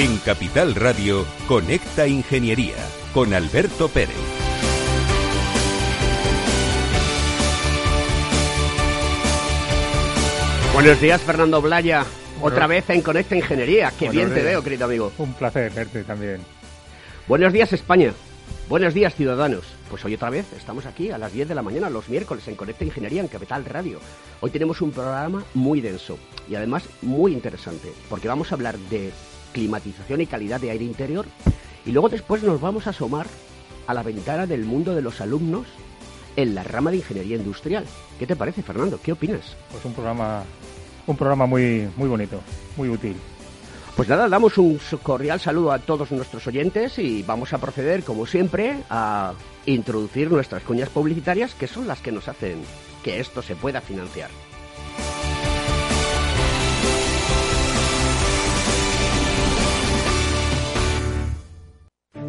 En Capital Radio, Conecta Ingeniería con Alberto Pérez. Buenos días, Fernando Blaya. Otra vez en Conecta Ingeniería. Qué bien te veo, querido amigo. Un placer verte también. Buenos días, España. Buenos días, ciudadanos. Pues hoy otra vez estamos aquí a las 10 de la mañana, los miércoles, en Conecta Ingeniería en Capital Radio. Hoy tenemos un programa muy denso y además muy interesante, porque vamos a hablar de climatización y calidad de aire interior y luego después nos vamos a asomar a la ventana del mundo de los alumnos en la rama de ingeniería industrial. ¿Qué te parece, Fernando? ¿Qué opinas? Pues un programa, un programa muy, muy bonito, muy útil. Pues nada, damos un cordial saludo a todos nuestros oyentes y vamos a proceder, como siempre, a introducir nuestras cuñas publicitarias, que son las que nos hacen que esto se pueda financiar.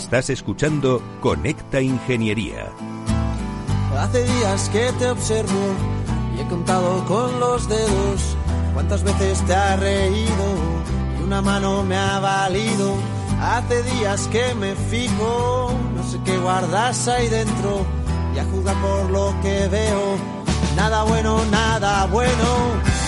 Estás escuchando Conecta Ingeniería. Hace días que te observo y he contado con los dedos cuántas veces te ha reído y una mano me ha valido. Hace días que me fijo, no sé qué guardas ahí dentro y a jugar por lo que veo. Nada bueno, nada bueno.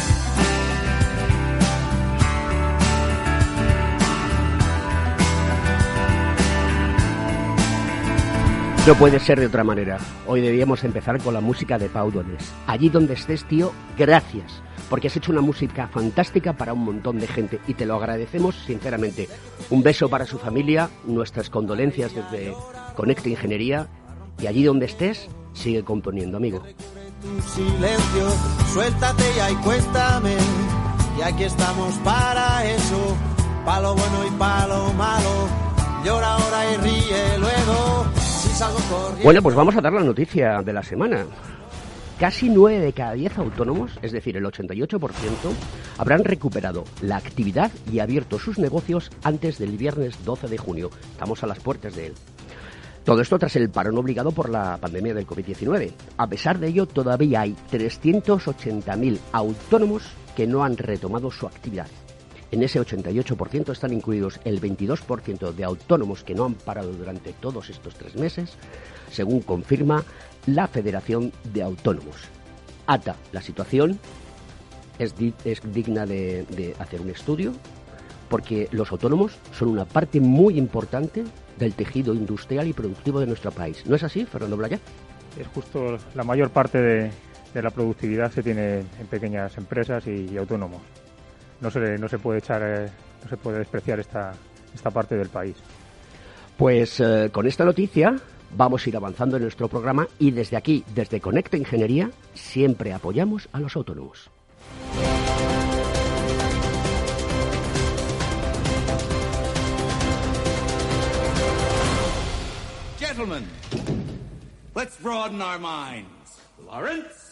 No puede ser de otra manera. Hoy debíamos empezar con la música de Pau Donés. Allí donde estés, tío, gracias. Porque has hecho una música fantástica para un montón de gente y te lo agradecemos sinceramente. Un beso para su familia, nuestras condolencias desde Conecta Ingeniería y allí donde estés, sigue componiendo, amigo. Silencio, suéltate y estamos para eso. Bueno y malo. Llora ahora y ríe luego. Bueno, pues vamos a dar la noticia de la semana. Casi 9 de cada 10 autónomos, es decir, el 88%, habrán recuperado la actividad y abierto sus negocios antes del viernes 12 de junio. Estamos a las puertas de él. Todo esto tras el parón obligado por la pandemia del COVID-19. A pesar de ello, todavía hay 380.000 autónomos que no han retomado su actividad. En ese 88% están incluidos el 22% de autónomos que no han parado durante todos estos tres meses, según confirma la Federación de Autónomos. ATA, la situación es, digna de, hacer un estudio porque los autónomos son una parte muy importante del tejido industrial y productivo de nuestro país. ¿No es así, Fernando Blaya? Es justo la mayor parte de, la productividad se tiene en pequeñas empresas y, autónomos. No se, no se puede echar, eh, no se puede despreciar esta, esta parte del país. Pues eh, con esta noticia vamos a ir avanzando en nuestro programa y desde aquí, desde Conecta Ingeniería, siempre apoyamos a los autónomos. Gentlemen, let's broaden our minds. Lawrence.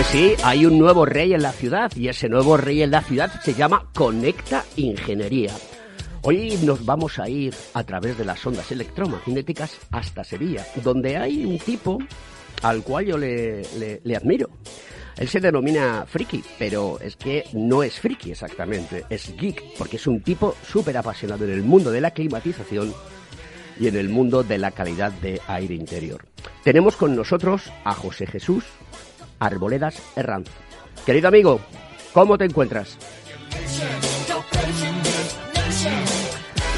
Sí, hay un nuevo rey en la ciudad y ese nuevo rey en la ciudad se llama Conecta Ingeniería. Hoy nos vamos a ir a través de las ondas electromagnéticas hasta Sevilla, donde hay un tipo al cual yo le, le, admiro. Él se denomina friki, pero es que no es friki exactamente, es geek, porque es un tipo súper apasionado en el mundo de la climatización y en el mundo de la calidad de aire interior. Tenemos con nosotros a José Jesús Arboledas Herranz. Querido amigo, ¿cómo te encuentras?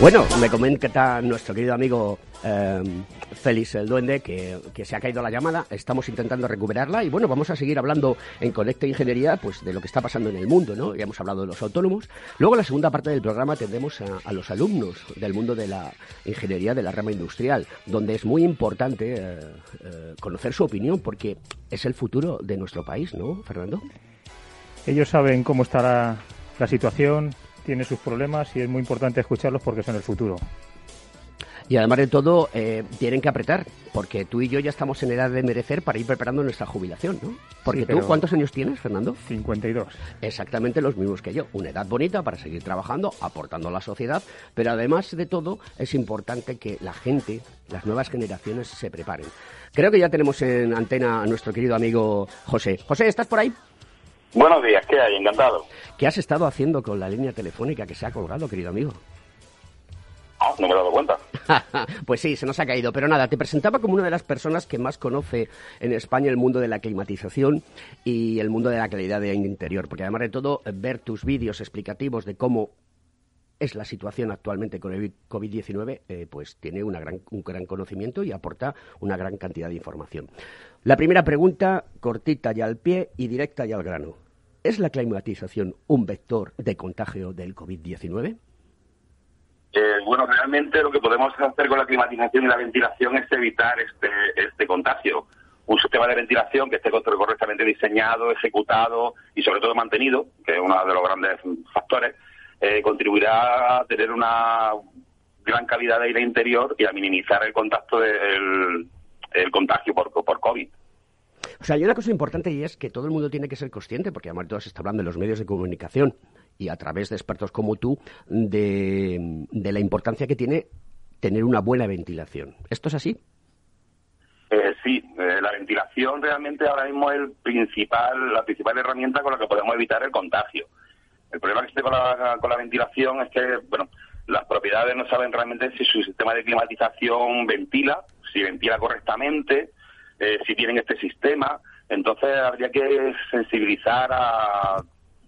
Bueno, me comenta nuestro querido amigo em, Félix el Duende que, se ha caído la llamada. Estamos intentando recuperarla y bueno, vamos a seguir hablando en Conecta Ingeniería pues de lo que está pasando en el mundo, ¿no? Ya hemos hablado de los autónomos. Luego, en la segunda parte del programa tendremos a, los alumnos del mundo de la ingeniería de la rama industrial, donde es muy importante eh, eh, conocer su opinión porque es el futuro de nuestro país, ¿no, Fernando? Ellos saben cómo estará la situación, tiene sus problemas y es muy importante escucharlos porque son el futuro. Y además de todo, eh, tienen que apretar, porque tú y yo ya estamos en edad de merecer para ir preparando nuestra jubilación, ¿no? Porque tú, ¿cuántos años tienes, Fernando? 52. Exactamente los mismos que yo. Una edad bonita para seguir trabajando, aportando a la sociedad, pero además de todo, es importante que la gente, las nuevas generaciones, se preparen. Creo que ya tenemos en antena a nuestro querido amigo José. José, ¿estás por ahí? Buenos días, ¿qué hay? Encantado. ¿Qué has estado haciendo con la línea telefónica que se ha colgado, querido amigo? Ah, no me he dado cuenta. pues sí, se nos ha caído. Pero nada, te presentaba como una de las personas que más conoce en España el mundo de la climatización y el mundo de la calidad de interior. Porque además de todo, ver tus vídeos explicativos de cómo es la situación actualmente con el COVID-19, eh, pues tiene una gran, un gran conocimiento y aporta una gran cantidad de información. La primera pregunta, cortita y al pie y directa y al grano. ¿Es la climatización un vector de contagio del COVID-19? Eh, bueno, realmente lo que podemos hacer con la climatización y la ventilación es evitar este, este contagio. Un sistema de ventilación que esté correctamente diseñado, ejecutado y sobre todo mantenido, que es uno de los grandes factores, eh, contribuirá a tener una gran calidad de aire interior y a minimizar el contacto del el contagio por, por COVID. O sea, hay una cosa importante y es que todo el mundo tiene que ser consciente, porque además todo se está hablando en los medios de comunicación y a través de expertos como tú, de, la importancia que tiene tener una buena ventilación. ¿Esto es así? Eh, sí, eh, la ventilación realmente ahora mismo es el principal, la principal herramienta con la que podemos evitar el contagio. El problema que esté con la, con la ventilación es que, bueno, las propiedades no saben realmente si su sistema de climatización ventila, si ventila correctamente, eh, si tienen este sistema. Entonces habría que sensibilizar a,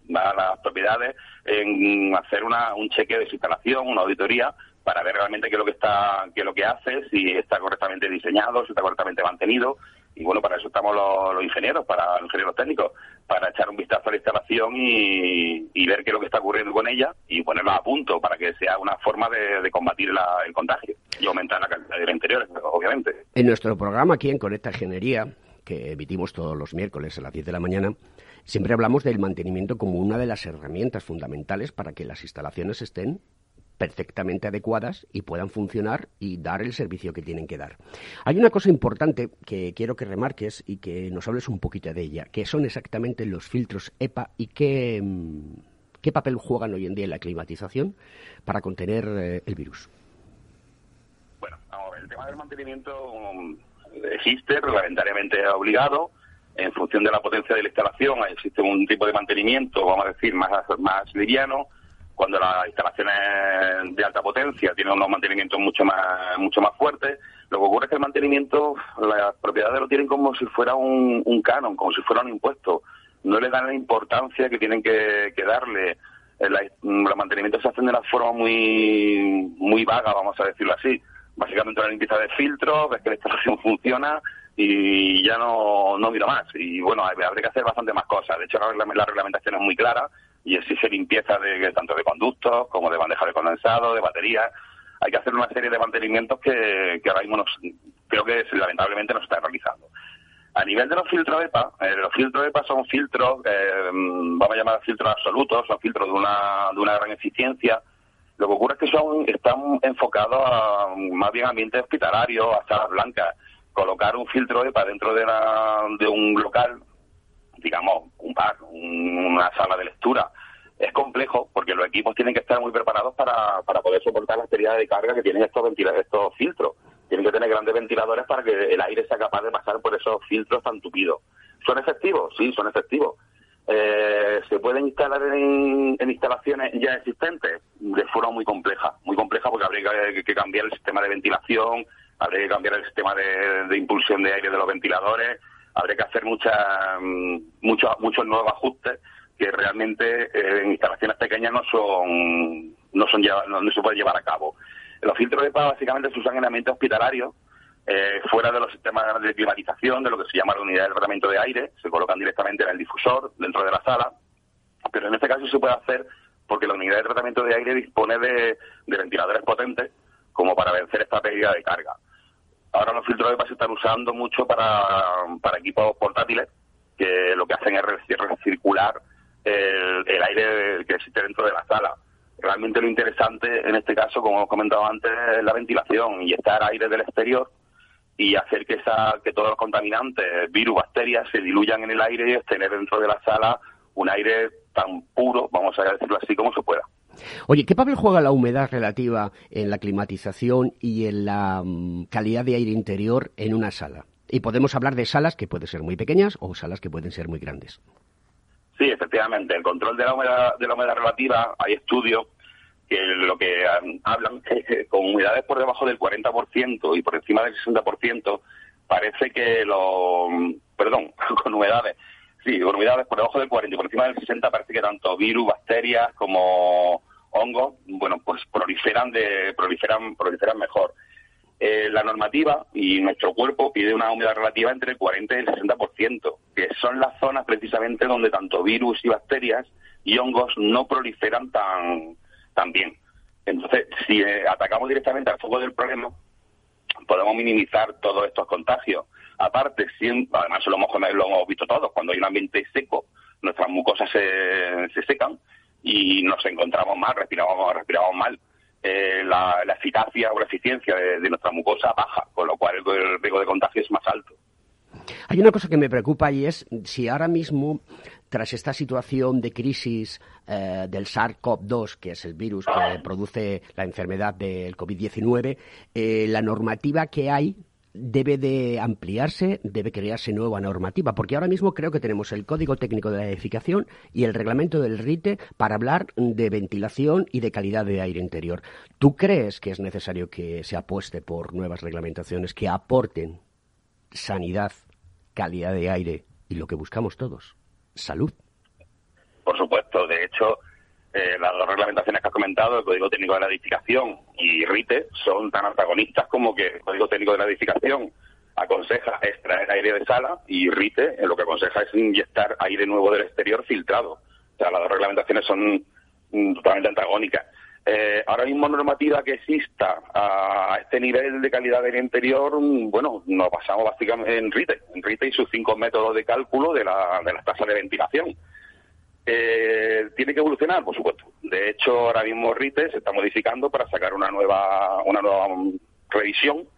las propiedades en hacer una, un cheque de instalación, una auditoría, para ver realmente qué es lo que está, qué es lo que hace, si está correctamente diseñado, si está correctamente mantenido. Y bueno, para eso estamos los, ingenieros, para los ingenieros técnicos, para echar un vistazo a la instalación y, ver qué es lo que está ocurriendo con ella y ponerla a punto para que sea una forma de, combatir el contagio y aumentar la calidad del interior, obviamente. En nuestro programa aquí en Conecta Ingeniería, que emitimos todos los miércoles a las 10 de la mañana, siempre hablamos del mantenimiento como una de las herramientas fundamentales para que las instalaciones estén perfectamente adecuadas y puedan funcionar y dar el servicio que tienen que dar. Hay una cosa importante que quiero que remarques y que nos hables un poquito de ella, que son exactamente los filtros EPA y qué, mm, qué papel juegan hoy en día en la climatización para contener eh, el virus. Bueno, el tema del mantenimiento um, existe reglamentariamente obligado. En función de la potencia de la instalación existe un tipo de mantenimiento, vamos a decir, más, más liviano cuando las instalaciones de alta potencia tienen unos mantenimientos mucho más mucho más fuertes, lo que ocurre es que el mantenimiento, las propiedades lo tienen como si fuera un, canon, como si fuera un impuesto. No le dan la importancia que tienen que, darle. Eh, los mantenimientos se hacen de una forma muy muy vaga, vamos a decirlo así. Básicamente una limpieza de filtros, ves que la instalación funciona y ya no, no miro más. Y bueno, habría que hacer bastante más cosas. De hecho, la, la reglamentación es muy clara y exige limpieza de, tanto de conductos como de bandejas de condensado, de baterías. Hay que hacer una serie de mantenimientos que, ahora mismo creo que lamentablemente no se está realizando. A nivel de los filtros EPA, eh, los filtros EPA son filtros, eh, vamos a llamar filtros absolutos, son filtros de una, de una gran eficiencia. Lo que ocurre es que son, están enfocados a más bien ambientes hospitalarios, a salas blancas. Colocar un filtro EPA dentro de, de un local digamos, un bar, una sala de lectura. Es complejo porque los equipos tienen que estar muy preparados para, para poder soportar las tiradas de carga que tienen estos, estos filtros. Tienen que tener grandes ventiladores para que el aire sea capaz de pasar por esos filtros tan tupidos. ¿Son efectivos? Sí, son efectivos. Eh, ¿Se pueden instalar en, instalaciones ya existentes? De forma muy compleja, muy compleja porque habría que, cambiar el sistema de ventilación, habría que cambiar el sistema de impulsión de aire de los ventiladores, habría que hacer muchas mm, muchos muchos nuevos ajustes que realmente eh, en instalaciones pequeñas no son no son no, se puede llevar a cabo. Los filtros de EPA básicamente se usan en ambientes hospitalarios, eh, fuera de los sistemas de climatización, de lo que se llama la unidad de tratamiento de aire, se colocan directamente en el difusor dentro de la sala, pero en este caso se puede hacer porque la unidad de tratamiento de aire dispone de ventiladores potentes como para vencer esta pérdida de carga. Ahora los filtros de EPA se están usando mucho para, para equipos portátiles, que lo que hacen es recircular el, aire que existe dentro de la sala. Realmente lo interesante en este caso, como hemos comentado antes, es la ventilación, y estar aire del exterior y hacer que, esa, que todos los contaminantes, virus, bacterias, se diluyan en el aire y tener dentro de la sala un aire tan puro, vamos a decirlo así, como se pueda. Oye, ¿qué papel juega la humedad relativa en la climatización y en la mm, calidad de aire interior en una sala? Y podemos hablar de salas que pueden ser muy pequeñas o salas que pueden ser muy grandes. Sí, efectivamente. El control de la humedad, de la humedad relativa, hay estudios que lo que mm, hablan es que con humedades por debajo del 40% y por encima del 60%, parece que los... Mm, perdón, con humedades Sí, con humedades por debajo del 40 y por encima del 60 parece que tanto virus, bacterias como hongos, bueno, pues proliferan de proliferan proliferan mejor. Eh, la normativa y nuestro cuerpo pide una humedad relativa entre el 40 y el 60%, que son las zonas precisamente donde tanto virus y bacterias y hongos no proliferan tan, tan bien. Entonces, si eh, atacamos directamente al foco del problema, podemos minimizar todos estos contagios. Aparte, además lo hemos, lo hemos visto todos, cuando hay un ambiente seco, nuestras mucosas se, se secan y nos encontramos mal, respiramos, respiramos mal. Eh, la, eficacia o la eficiencia de, nuestra mucosa baja, con lo cual el, riesgo de contagio es más alto. Hay una cosa que me preocupa y es si ahora mismo, tras esta situación de crisis eh, del SARS-CoV-2, que es el virus que produce la enfermedad del COVID-19, eh, la normativa que hay debe de ampliarse, debe crearse nueva normativa, porque ahora mismo creo que tenemos el Código Técnico de la Edificación y el reglamento del RITE para hablar de ventilación y de calidad de aire interior. ¿Tú crees que es necesario que se apueste por nuevas reglamentaciones que aporten sanidad, calidad de aire y lo que buscamos todos, salud? Por supuesto, de hecho, eh, las dos reglamentaciones que has comentado, el Código Técnico de la Edificación y RITE, son tan antagonistas como que el Código Técnico de la Edificación aconseja extraer aire de sala y RITE lo que aconseja es inyectar aire nuevo del exterior filtrado. O sea, las dos reglamentaciones son mm, totalmente antagónicas. Eh, ahora mismo normativa que exista a, este nivel de calidad del interior, mm, bueno, nos basamos básicamente en RITE, en RITE y sus cinco métodos de cálculo de, la, de las tasas de ventilación Eh, ¿Tiene que evolucionar? Por supuesto. De hecho, ahora mismo RITE se está modificando para sacar una nueva, una nueva revisión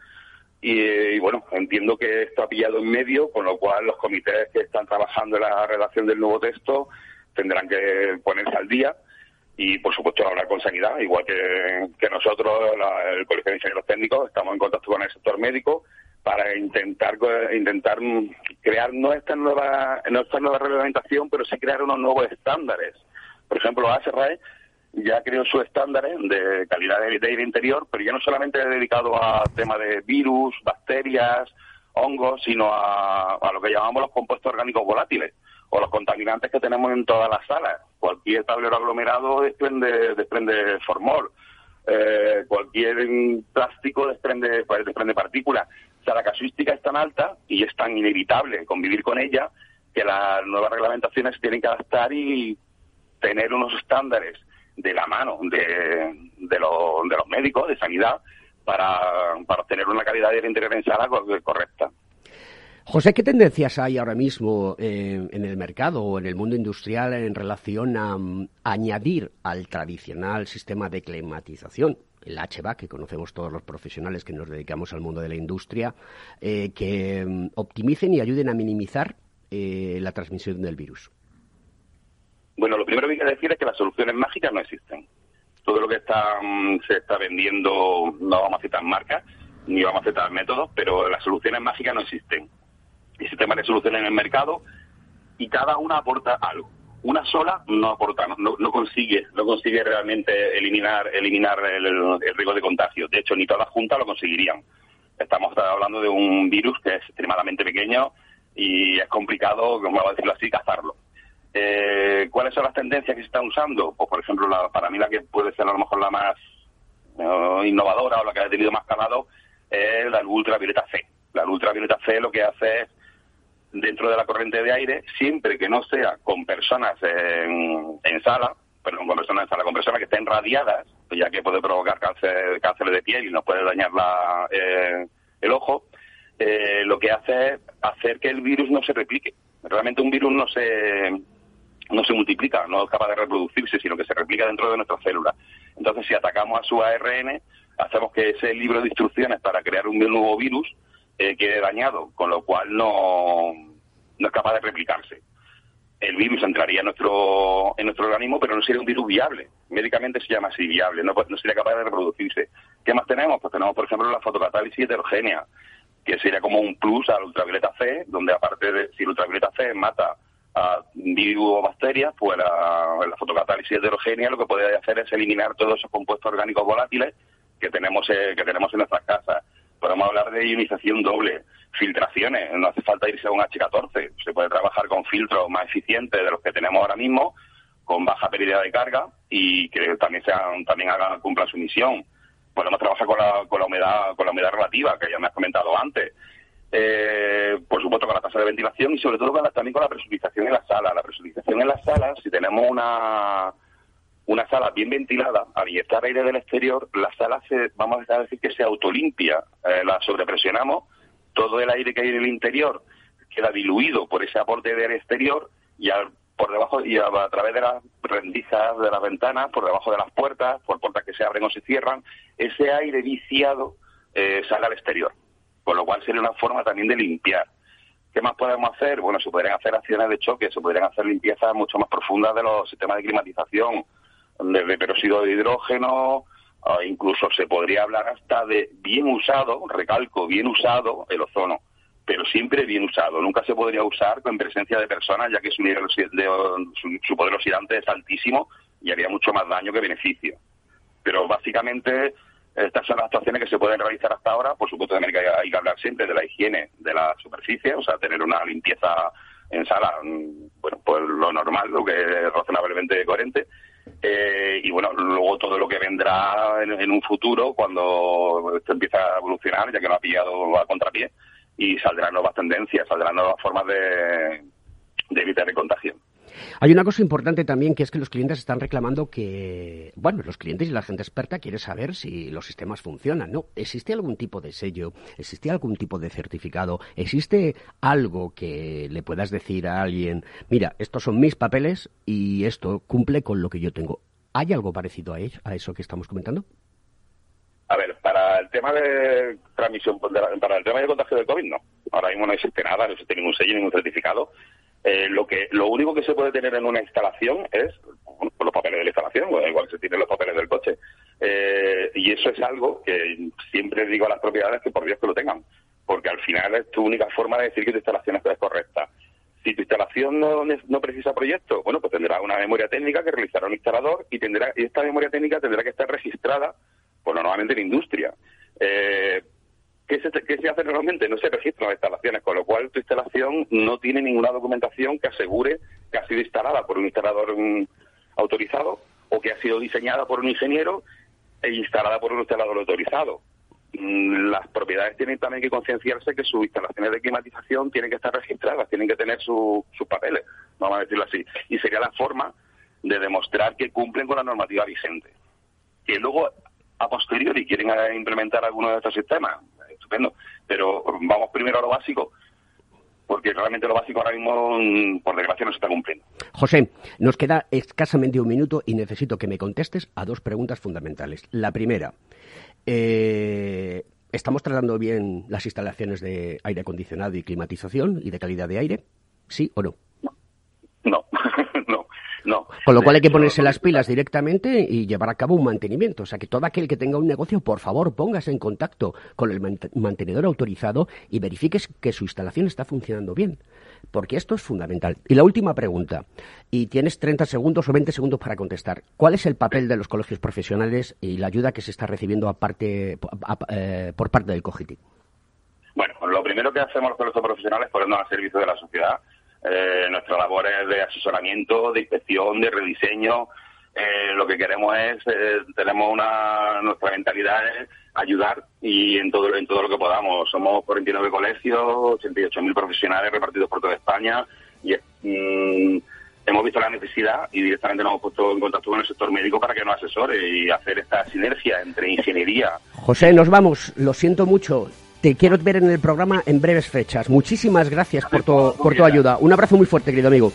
y, bueno, entiendo que esto ha pillado en medio, con lo cual los comités que están trabajando en la redacción del nuevo texto tendrán que ponerse al día y, por supuesto, hablar con sanidad, igual que, nosotros, el Colegio de Ingenieros Técnicos, estamos en contacto con el sector médico para intentar intentar crear no esta nueva no esta nueva reglamentación, pero sí crear unos nuevos estándares. Por ejemplo, ASRAE ya creó sus estándares de calidad de, aire interior, pero ya no solamente dedicado a temas de virus, bacterias, hongos, sino a, lo que llamamos los compuestos orgánicos volátiles o los contaminantes que tenemos en todas las salas. Cualquier tablero aglomerado desprende, desprende formol, eh, cualquier plástico desprende, pues, desprende partículas. O sea, la casuística es tan alta y es tan inevitable convivir con ella que las nuevas reglamentaciones tienen que adaptar y tener unos estándares de la mano de, de, los médicos de sanidad para, para obtener una calidad de aire interior en sala correcta. José, ¿qué tendencias hay ahora mismo eh, en el mercado o en el mundo industrial en relación a, mm, añadir al tradicional sistema de climatización, el HVAC, que conocemos todos los profesionales que nos dedicamos al mundo de la industria, eh, que mm, optimicen y ayuden a minimizar eh, la transmisión del virus? Bueno, lo primero que hay que decir es que las soluciones mágicas no existen. Todo lo que está, mm, se está vendiendo, no vamos a citar marcas, ni vamos a citar métodos, pero las soluciones mágicas no existen. Existen varias soluciones en el mercado y cada una aporta algo. Una sola no aporta, no, consigue, no consigue realmente eliminar, eliminar el, el riesgo de contagio. De hecho, ni todas juntas lo conseguirían. Estamos hablando de un virus que es extremadamente pequeño y es complicado, como a decirlo así, cazarlo. Eh, ¿Cuáles son las tendencias que se están usando? Pues, por ejemplo, la, para mí la que puede ser a lo mejor la más eh, innovadora o la que ha tenido más calado es la ultravioleta C. La ultravioleta C lo que hace es, dentro de la corriente de aire, siempre que no sea con personas en, sala, perdón, con personas en sala, con personas que estén radiadas, ya que puede provocar cáncer, de piel y nos puede dañar la, eh, el ojo, lo que hace es hacer que el virus no se replique. Realmente un virus no se no se multiplica, no es capaz de reproducirse, sino que se replica dentro de nuestras células. Entonces, si atacamos a su ARN, hacemos que ese libro de instrucciones para crear un nuevo virus eh, quede dañado, con lo cual no, no es capaz de replicarse. El virus entraría en nuestro, en nuestro organismo, pero no sería un virus viable. Médicamente se llama así viable, no, no sería capaz de reproducirse. ¿Qué más tenemos? Pues tenemos, por ejemplo, la fotocatálisis heterogénea, que sería como un plus al ultravioleta C, donde aparte de si el ultravioleta C mata a virus o bacterias, pues la, la, fotocatálisis heterogénea lo que puede hacer es eliminar todos esos compuestos orgánicos volátiles que tenemos eh, que tenemos en nuestras casas. Podemos hablar de ionización doble, filtraciones, no hace falta irse a un H14, se puede trabajar con filtros más eficientes de los que tenemos ahora mismo, con baja pérdida de carga y que también sean, también hagan, cumplan su misión. Podemos trabajar con la, con la humedad, con la humedad relativa, que ya me has comentado antes eh, por supuesto con la tasa de ventilación y sobre todo también con la presurización en la sala. La presurización en la sala, si tenemos una, una sala bien ventilada, al inyectar aire del exterior, la sala se, vamos a decir que se autolimpia, eh, la sobrepresionamos, todo el aire que hay en el interior queda diluido por ese aporte de aire exterior y por debajo y a, través de las rendijas de las ventanas, por debajo de las puertas, por puertas que se abren o se cierran, ese aire viciado eh, sale al exterior con lo cual sería una forma también de limpiar. ¿Qué más podemos hacer? Bueno, se podrían hacer acciones de choque, se podrían hacer limpiezas mucho más profundas de los sistemas de climatización, desde peróxido de hidrógeno, incluso se podría hablar hasta de bien usado, recalco, bien usado el ozono, pero siempre bien usado. Nunca se podría usar con presencia de personas, ya que su, nivel de, su poder oxidante es altísimo y haría mucho más daño que beneficio. Pero básicamente estas son las actuaciones que se pueden realizar hasta ahora. Por supuesto, también hay que, hablar siempre de la higiene de la superficie, o sea, tener una limpieza en sala, mm, bueno, pues lo normal, lo que es razonablemente coherente. Eh, y bueno, luego todo lo que vendrá en, un futuro, cuando esto empieza a evolucionar, ya que no ha pillado a contrapié, y saldrán nuevas tendencias, saldrán nuevas formas de, de evitar el contagio. Hay una cosa importante también que es que los clientes están reclamando que, bueno, los clientes y la gente experta quieren saber si los sistemas funcionan, ¿no? ¿Existe algún tipo de sello? ¿Existe algún tipo de certificado? ¿Existe algo que le puedas decir a alguien, mira, estos son mis papeles y esto cumple con lo que yo tengo? ¿Hay algo parecido a, a eso que estamos comentando? A ver, para el tema de transmisión, para el tema de contagio del COVID, no. Ahora mismo no existe nada, no existe ningún sello, ningún certificado. Eh, lo que lo único que se puede tener en una instalación es los papeles de la instalación, igual se tienen los papeles del coche. Eh, y eso es algo que siempre digo a las propiedades que por Dios que lo tengan, porque al final es tu única forma de decir que tu instalación es correcta. Si tu instalación no, no precisa proyecto, bueno, pues tendrá una memoria técnica que realizará un instalador y tendrá y esta memoria técnica tendrá que estar registrada, pues normalmente en industria. Eh, ¿Qué se, se, hace normalmente? No se registran las instalaciones, con lo cual tu instalación no tiene ninguna documentación que asegure que ha sido instalada por un instalador mm, autorizado o que ha sido diseñada por un ingeniero e instalada por un instalador autorizado. Mm, las propiedades tienen también que concienciarse que sus instalaciones de climatización tienen que estar registradas, tienen que tener sus papeles, vamos a decirlo así. Y sería la forma de demostrar que cumplen con la normativa vigente. Que luego, a posteriori, quieren implementar alguno de estos sistemas, estupendo. Pero vamos primero a lo básico, porque realmente lo básico ahora mismo, mm, por desgracia, no se está cumpliendo. José, nos queda escasamente un minuto y necesito que me contestes a dos preguntas fundamentales. La primera, eh, ¿estamos tratando bien las instalaciones de aire acondicionado y climatización y de calidad de aire? ¿Sí o no? No, no. Con lo cual hay que ponerse las pilas directamente y llevar a cabo un mantenimiento. O sea, que todo aquel que tenga un negocio, por favor, póngase en contacto con el mantenedor autorizado y verifique que su instalación está funcionando bien. Porque esto es fundamental. Y la última pregunta, y tienes 30 segundos o 20 segundos para contestar. ¿Cuál es el papel de los colegios profesionales y la ayuda que se está recibiendo aparte, eh, por parte del COGITI? Bueno, lo primero que hacemos los colegios profesionales es ponernos al servicio de la sociedad eh, nuestra labor de asesoramiento, de inspección, de rediseño. Eh, lo que queremos es, eh, tenemos una, nuestra mentalidad ayudar y en todo, en todo lo que podamos. Somos 49 colegios, 88.000 profesionales repartidos por toda España y mm, hemos visto la necesidad y directamente nos hemos puesto en contacto con el sector médico para que nos asesore y hacer esta sinergia entre ingeniería. José, nos vamos. Lo siento mucho. Te quiero ver en el programa en breves fechas. Muchísimas gracias por tu, por tu ayuda. Un abrazo muy fuerte, querido amigo.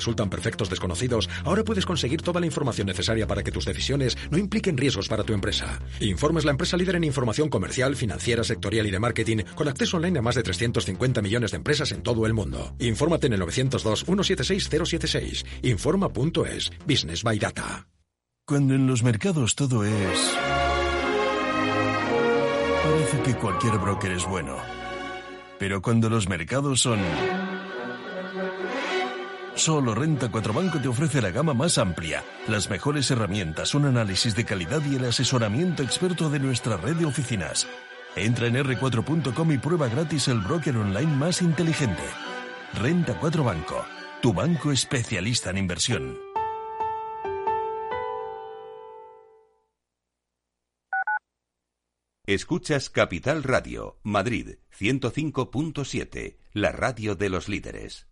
Resultan perfectos desconocidos, ahora puedes conseguir toda la información necesaria para que tus decisiones no impliquen riesgos para tu empresa. Informe es la empresa líder en información comercial, financiera, sectorial y de marketing, con acceso online a más de 350 millones de empresas en todo el mundo. Infórmate en el 902-176-076. Informa.es. Business by Data. Cuando en los mercados todo es... Parece que cualquier broker es bueno. Pero cuando los mercados son Solo Renta 4 Banco te ofrece la gama más amplia, las mejores herramientas, un análisis de calidad y el asesoramiento experto de nuestra red de oficinas. Entra en r4.com y prueba gratis el broker online más inteligente. Renta 4 Banco, tu banco especialista en inversión. Escuchas Capital Radio, Madrid 105.7, la radio de los líderes.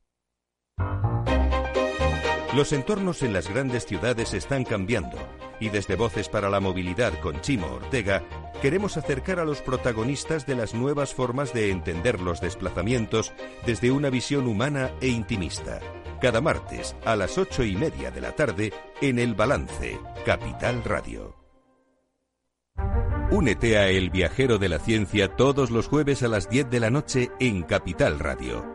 Los entornos en las grandes ciudades están cambiando y desde Voces para la Movilidad con Chimo Ortega queremos acercar a los protagonistas de las nuevas formas de entender los desplazamientos desde una visión humana e intimista. Cada martes a las ocho y media de la tarde en El Balance, Capital Radio. Únete a El Viajero de la Ciencia todos los jueves a las 10 de la noche en Capital Radio.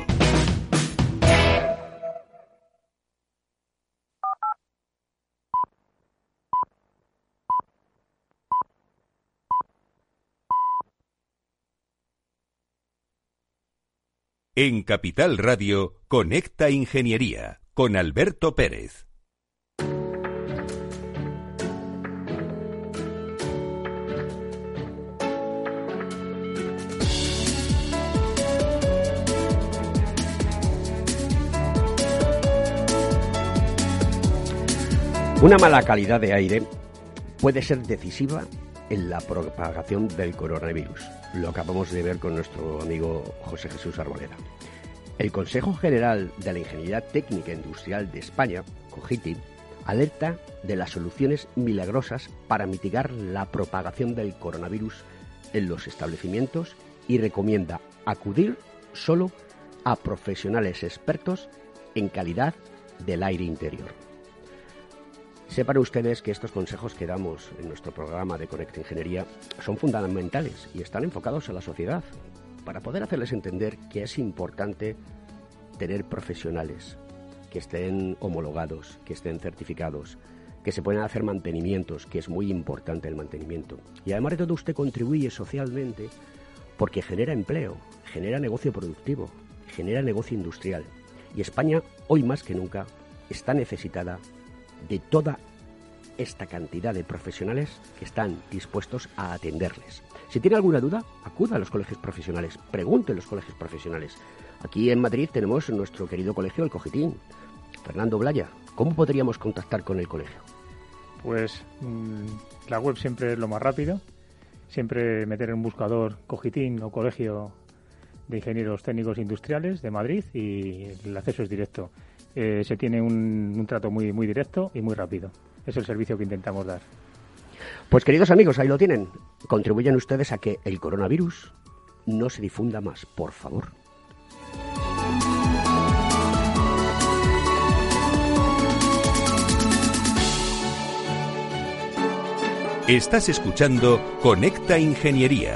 En Capital Radio, Conecta Ingeniería con Alberto Pérez. Una mala calidad de aire puede ser decisiva en la propagación del coronavirus. Lo acabamos de ver con nuestro amigo José Jesús Arboleda. El Consejo General de la Ingeniería Técnica Industrial de España, COGITI, alerta de las soluciones milagrosas para mitigar la propagación del coronavirus en los establecimientos y recomienda acudir solo a profesionales expertos en calidad del aire interior. Sepan ustedes que estos consejos que damos en nuestro programa de Conecta Ingeniería son fundamentales y están enfocados a la sociedad para poder hacerles entender que es importante tener profesionales que estén homologados, que estén certificados, que se puedan hacer mantenimientos, que es muy importante el mantenimiento. Y además de todo usted contribuye socialmente porque genera empleo, genera negocio productivo, genera negocio industrial. Y España, hoy más que nunca, está necesitada de toda esta cantidad de profesionales que están dispuestos a atenderles. Si tiene alguna duda, acuda a los colegios profesionales, pregunte en los colegios profesionales. Aquí en Madrid tenemos nuestro querido colegio, el Cogitín. Fernando Blaya, ¿cómo podríamos contactar con el colegio? Pues mm, la web siempre es lo más rápido. Siempre meter en un buscador Cogitín o Colegio de Ingenieros Técnicos Industriales de Madrid y el acceso es directo. Eh, se tiene un, un trato muy, muy directo y muy rápido. Es el servicio que intentamos dar. Pues queridos amigos, ahí lo tienen. Contribuyen ustedes a que el coronavirus no se difunda más, por favor. Estás escuchando Conecta Ingeniería.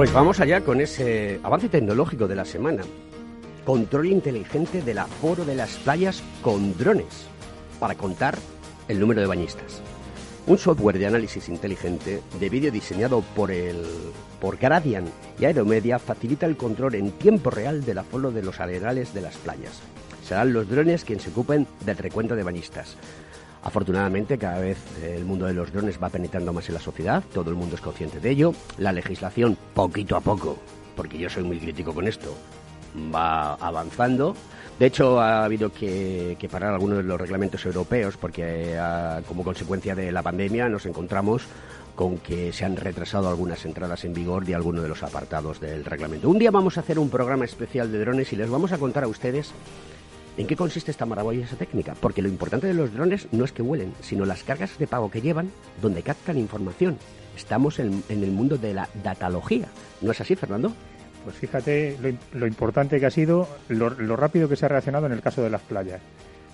Pues vamos allá con ese avance tecnológico de la semana. Control inteligente del aforo de las playas con drones para contar el número de bañistas. Un software de análisis inteligente de vídeo diseñado por el por Gradian y Aeromedia facilita el control en tiempo real del aforo de los arenales de las playas. Serán los drones quienes se ocupen del recuento de bañistas. Afortunadamente, cada vez el mundo de los drones va penetrando más en la sociedad, todo el mundo es consciente de ello. La legislación, poquito a poco, porque yo soy muy crítico con esto, va avanzando. De hecho, ha habido que, parar algunos de los reglamentos europeos porque ah, como consecuencia de la pandemia nos encontramos con que se han retrasado algunas entradas en vigor de algunos de los apartados del reglamento. Un día vamos a hacer un programa especial de drones y les vamos a contar a ustedes ¿En qué consiste esta maravillosa técnica? Porque lo importante de los drones no es que vuelen, sino las cargas de pago que llevan donde captan información. Estamos en, el mundo de la datalogía. ¿No es así, Fernando? Pues fíjate lo, importante que ha sido, lo, rápido que se ha reaccionado en el caso de las playas.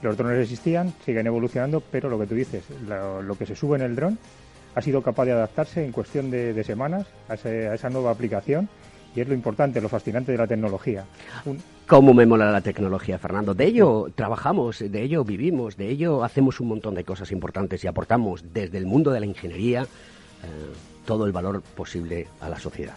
Los drones existían, siguen evolucionando, pero lo que tú dices, lo, que se sube en el dron ha sido capaz de adaptarse en cuestión de, semanas a, esa nueva aplicación Y es lo importante, lo fascinante de la tecnología. ¿Cómo me mola la tecnología, Fernando? De ello trabajamos, de ello vivimos, de ello hacemos un montón de cosas importantes y aportamos desde el mundo de la ingeniería eh, todo el valor posible a la sociedad.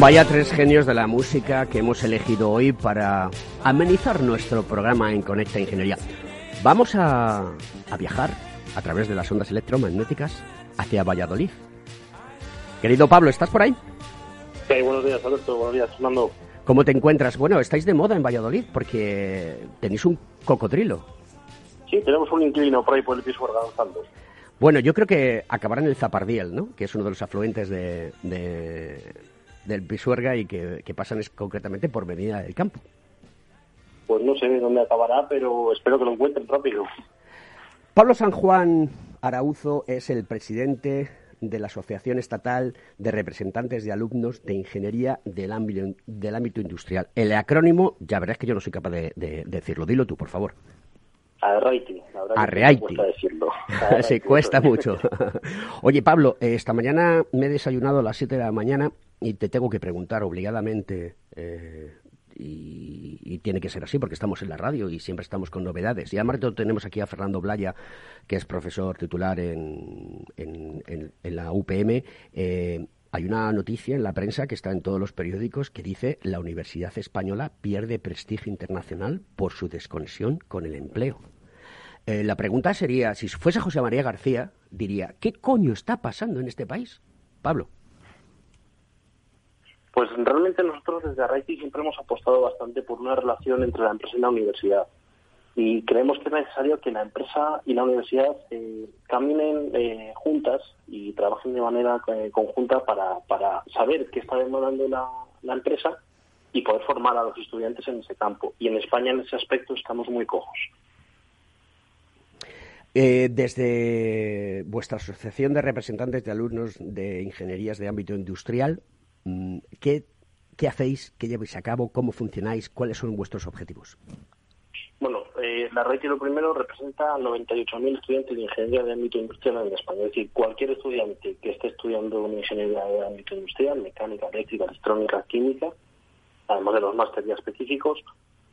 Vaya tres genios de la música que hemos elegido hoy para amenizar nuestro programa en Conecta Ingeniería. Vamos a, viajar a través de las ondas electromagnéticas hacia Valladolid. Querido Pablo, ¿estás por ahí? Sí, buenos días, Alberto. Buenos días, Fernando. ¿Cómo te encuentras? Bueno, estáis de moda en Valladolid porque tenéis un cocodrilo. Sí, tenemos un inclino por ahí por el piso organizando. Bueno, yo creo que acabará en el Zapardiel, ¿no? Que es uno de los afluentes de, del Pisuerga y que, pasan es, concretamente por Medina del Campo. Pues no sé dónde acabará, pero espero que lo encuentren rápido. Pablo San Juan Arauzo es el presidente de la Asociación Estatal de Representantes de Alumnos de Ingeniería del ámbito, del ámbito industrial. El acrónimo, ya verás que yo no soy capaz de, decirlo. Dilo tú, por favor. Arreaiti. Arreaiti. Se cuesta mucho. Oye, Pablo, esta mañana me he desayunado a las 7 de la mañana y te tengo que preguntar obligadamente, eh, y, tiene que ser así porque estamos en la radio y siempre estamos con novedades. Y además tenemos aquí a Fernando Blaya, que es profesor titular en, en, la UPM. Eh, hay una noticia en la prensa que está en todos los periódicos que dice la Universidad Española pierde prestigio internacional por su desconexión con el empleo. Eh, la pregunta sería, si fuese José María García, diría, ¿qué coño está pasando en este país? Pablo. Pues realmente nosotros desde Arraiti siempre hemos apostado bastante por una relación entre la empresa y la universidad. Y creemos que es necesario que la empresa y la universidad eh, caminen eh, juntas y trabajen de manera eh, conjunta para, para saber qué está demandando la, la empresa y poder formar a los estudiantes en ese campo. Y en España en ese aspecto estamos muy cojos. desde vuestra asociación de representantes de alumnos de ingenierías de ámbito industrial, Mm, ¿Qué, hacéis? ¿Qué lleváis a cabo? ¿Cómo funcionáis? ¿Cuáles son vuestros objetivos? Bueno, eh, la red lo primero representa a 98.000 estudiantes de ingeniería de ámbito industrial en España. Es decir, cualquier estudiante que esté estudiando una ingeniería de ámbito industrial, mecánica, eléctrica, electrónica, química, además de los másteres específicos,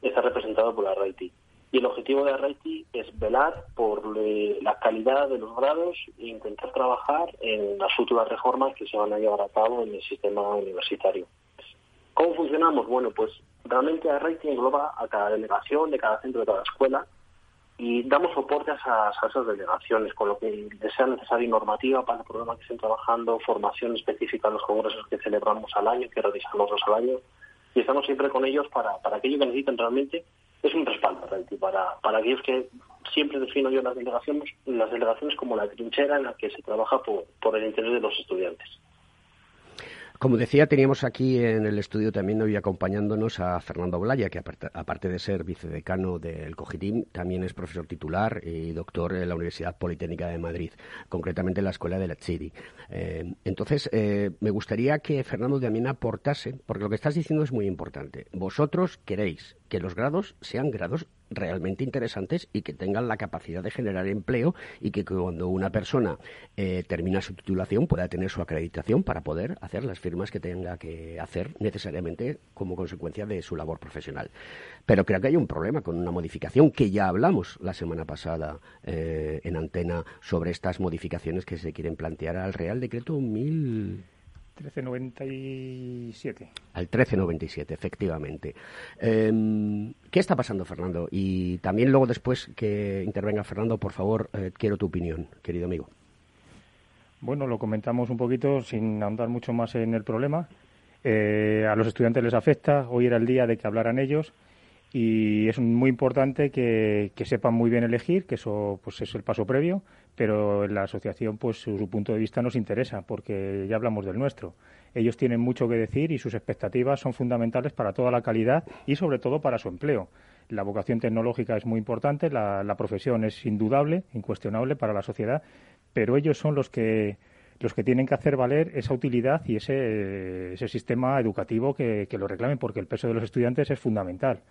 está representado por la RIT. Y el objetivo de RIT es velar por la calidad de los grados e intentar trabajar en las futuras reformas que se van a llevar a cabo en el sistema universitario. ¿Cómo funcionamos? Bueno, pues realmente RIT engloba a cada delegación de cada centro de cada escuela y damos soporte a esas, delegaciones, con lo que sea necesaria normativa para el programa que estén trabajando, formación específica en los congresos que celebramos al año, que realizamos dos al año, y estamos siempre con ellos para, para aquello que necesiten realmente es un respaldo para, para aquellos que siempre defino yo las delegaciones, las delegaciones como la trinchera en la que se trabaja por, por el interés de los estudiantes. Como decía, teníamos aquí en el estudio también hoy acompañándonos a Fernando Blaya, que aparte de ser vicedecano del COGITIM, también es profesor titular y doctor en la Universidad Politécnica de Madrid, concretamente en la Escuela de la CHIDI. Eh, entonces, eh, me gustaría que Fernando también aportase, porque lo que estás diciendo es muy importante. Vosotros queréis que los grados sean grados realmente interesantes y que tengan la capacidad de generar empleo y que cuando una persona eh, termina su titulación pueda tener su acreditación para poder hacer las firmas que tenga que hacer necesariamente como consecuencia de su labor profesional. Pero creo que hay un problema con una modificación que ya hablamos la semana pasada eh, en antena sobre estas modificaciones que se quieren plantear al Real Decreto 1000. 1397. Al 1397, efectivamente. Em, ¿Qué está pasando, Fernando? Y también luego después que intervenga Fernando, por favor, eh, quiero tu opinión, querido amigo. Bueno, lo comentamos un poquito sin ahondar mucho más en el problema. Eh, a los estudiantes les afecta, hoy era el día de que hablaran ellos y es muy importante que, sepan muy bien elegir, que eso pues es el paso previo, pero la asociación pues su, punto de vista nos interesa porque ya hablamos del nuestro. Ellos tienen mucho que decir y sus expectativas son fundamentales para toda la calidad y sobre todo para su empleo. La vocación tecnológica es muy importante, la, profesión es indudable, incuestionable para la sociedad, pero ellos son los que los que tienen que hacer valer esa utilidad y ese, ese sistema educativo que lo reclamen, porque el peso de los estudiantes es fundamental.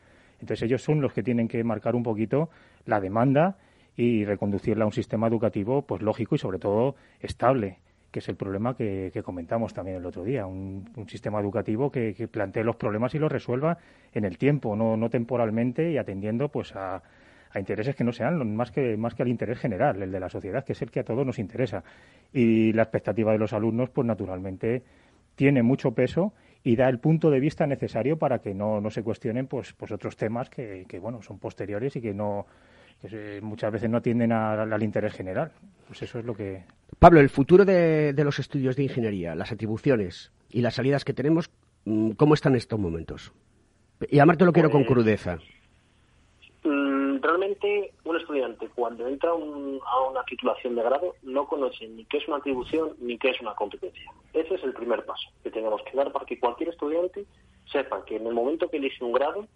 Entonces ellos son los que tienen que marcar un poquito la demanda y reconducirla a un sistema educativo pues lógico y sobre todo estable que es el problema que, comentamos también el otro día, un, sistema educativo que, plantee los problemas y los resuelva en el tiempo, no, temporalmente y atendiendo pues a, a, intereses que no sean más que, más que al interés general, el de la sociedad, que es el que a todos nos interesa. Y la expectativa de los alumnos, pues naturalmente tiene mucho peso y da el punto de vista necesario para que no, no se cuestionen pues, pues otros temas que, que, bueno, son posteriores y que no que muchas veces no atienden al interés general. Pues eso es lo que... Pablo, el futuro de, de los estudios de ingeniería, las atribuciones y las salidas que tenemos, mm, ¿cómo están en estos momentos? Y además te lo quiero con pues, crudeza. Mm, realmente un estudiante cuando entra a una titulación de grado no conoce ni qué es una atribución ni qué es una competencia. Ese es el primer paso que tenemos que dar para que cualquier estudiante sepa que en el momento que elige un grado,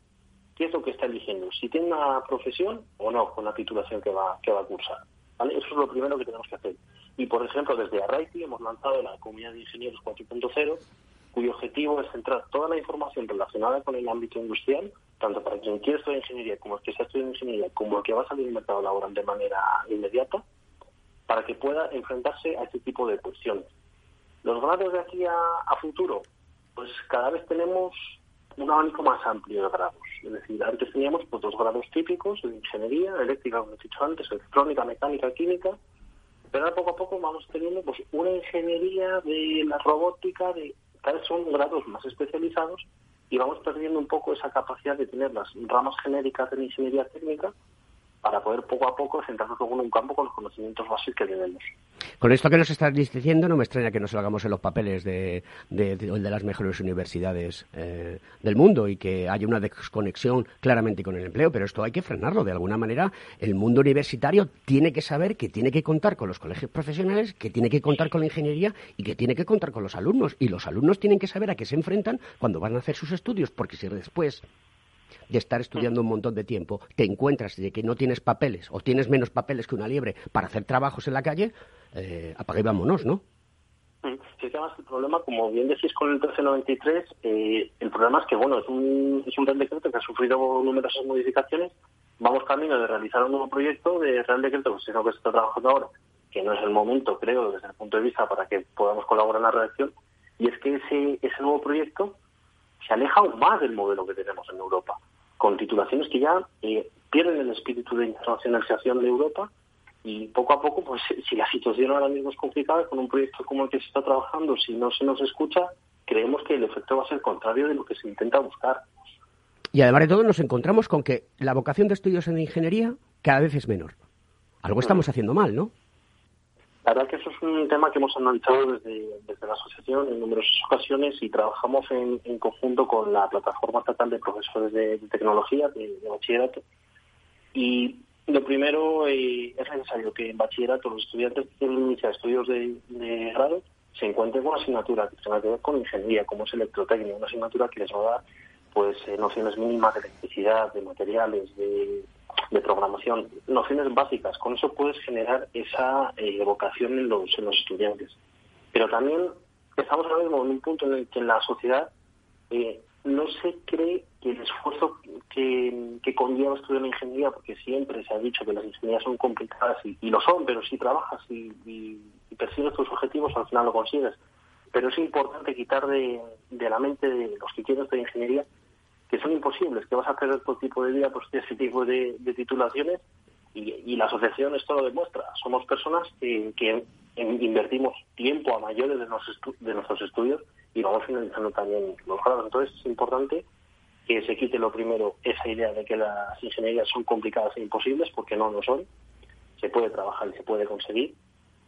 qué es lo que está eligiendo, si tiene una profesión o no con la titulación que va, que va a cursar. Eso es lo primero que tenemos que hacer. Y, por ejemplo, desde Arraiti hemos lanzado la Comunidad de Ingenieros 4.0, cuyo objetivo es centrar toda la información relacionada con el ámbito industrial tanto para quien quiere estudiar ingeniería como el que está estudiando ingeniería, como el que va a salir al mercado laboral de manera inmediata, para que pueda enfrentarse a este tipo de cuestiones. Los grados de aquí a, futuro, pues cada vez tenemos un abanico más amplio de grados. Es decir, antes teníamos pues, dos grados típicos de ingeniería, eléctrica, como he dicho antes, electrónica, mecánica, química, pero ahora poco a poco vamos teniendo pues una ingeniería de la robótica, de vez son grados más especializados y vamos perdiendo un poco esa capacidad de tener las ramas genéricas de la ingeniería técnica para poder poco a poco centrarnos luego en un campo con los conocimientos básicos que tenemos. Con esto que nos estás diciendo, no me extraña que nos salgamos en los papeles de, de, de, las mejores universidades eh, del mundo y que haya una desconexión claramente con el empleo, pero esto hay que frenarlo. De alguna manera, el mundo universitario tiene que saber que tiene que contar con los colegios profesionales, que tiene que contar con la ingeniería y que tiene que contar con los alumnos. Y los alumnos tienen que saber a qué se enfrentan cuando van a hacer sus estudios, porque si después de estar estudiando un montón de tiempo, te encuentras de que no tienes papeles o tienes menos papeles que una liebre para hacer trabajos en la calle, eh, apaga y vámonos, ¿no? Mm. Sí, que además el problema, como bien decís con el 1393, eh, el problema es que, bueno, es un, es un Real Decreto que ha sufrido numerosas modificaciones. Vamos camino de realizar un nuevo proyecto de Real Decreto, pues es lo que se está trabajando ahora, que no es el momento, creo, desde el punto de vista para que podamos colaborar en la redacción. Y es que ese, ese nuevo proyecto se aleja aún más del modelo que tenemos en Europa con titulaciones que ya eh, pierden el espíritu de internacionalización de Europa y poco a poco, pues si la situación ahora mismo es complicada, con un proyecto como el que se está trabajando, si no se nos escucha, creemos que el efecto va a ser contrario de lo que se intenta buscar. Y además de todo nos encontramos con que la vocación de estudios en ingeniería cada vez es menor. Algo estamos haciendo mal, ¿no? La verdad que eso es un tema que hemos analizado desde, la asociación en numerosas ocasiones y trabajamos en, conjunto con la plataforma estatal de profesores de, tecnología de, bachillerato. Y lo primero eh, es necesario que en bachillerato los estudiantes que quieren iniciar estudios de, grado se encuentren con una asignatura que tenga que ver con ingeniería, como es electrotecnia, una asignatura que les va a dar pues eh, nociones mínimas de electricidad, de materiales, de de programación, nociones básicas. Con eso puedes generar esa eh, vocación en los, en los estudiantes. Pero también estamos ahora mismo en un punto en el que en la sociedad eh, no se cree que el esfuerzo que, que conlleva estudiar la ingeniería, porque siempre se ha dicho que las ingenierías son complicadas y, lo son, pero si trabajas y, y, persigues tus objetivos, al final lo consigues. Pero es importante quitar de, la mente de los que quieren estudiar ingeniería que son imposibles, que vas a hacer otro tipo de vida, pues ese tipo de, titulaciones y, la asociación esto lo demuestra. Somos personas que, que invertimos tiempo a mayores de, de nuestros estudios y vamos finalizando también los grados. Entonces es importante que se quite lo primero esa idea de que las ingenierías son complicadas e imposibles, porque no lo son. Se puede trabajar y se puede conseguir.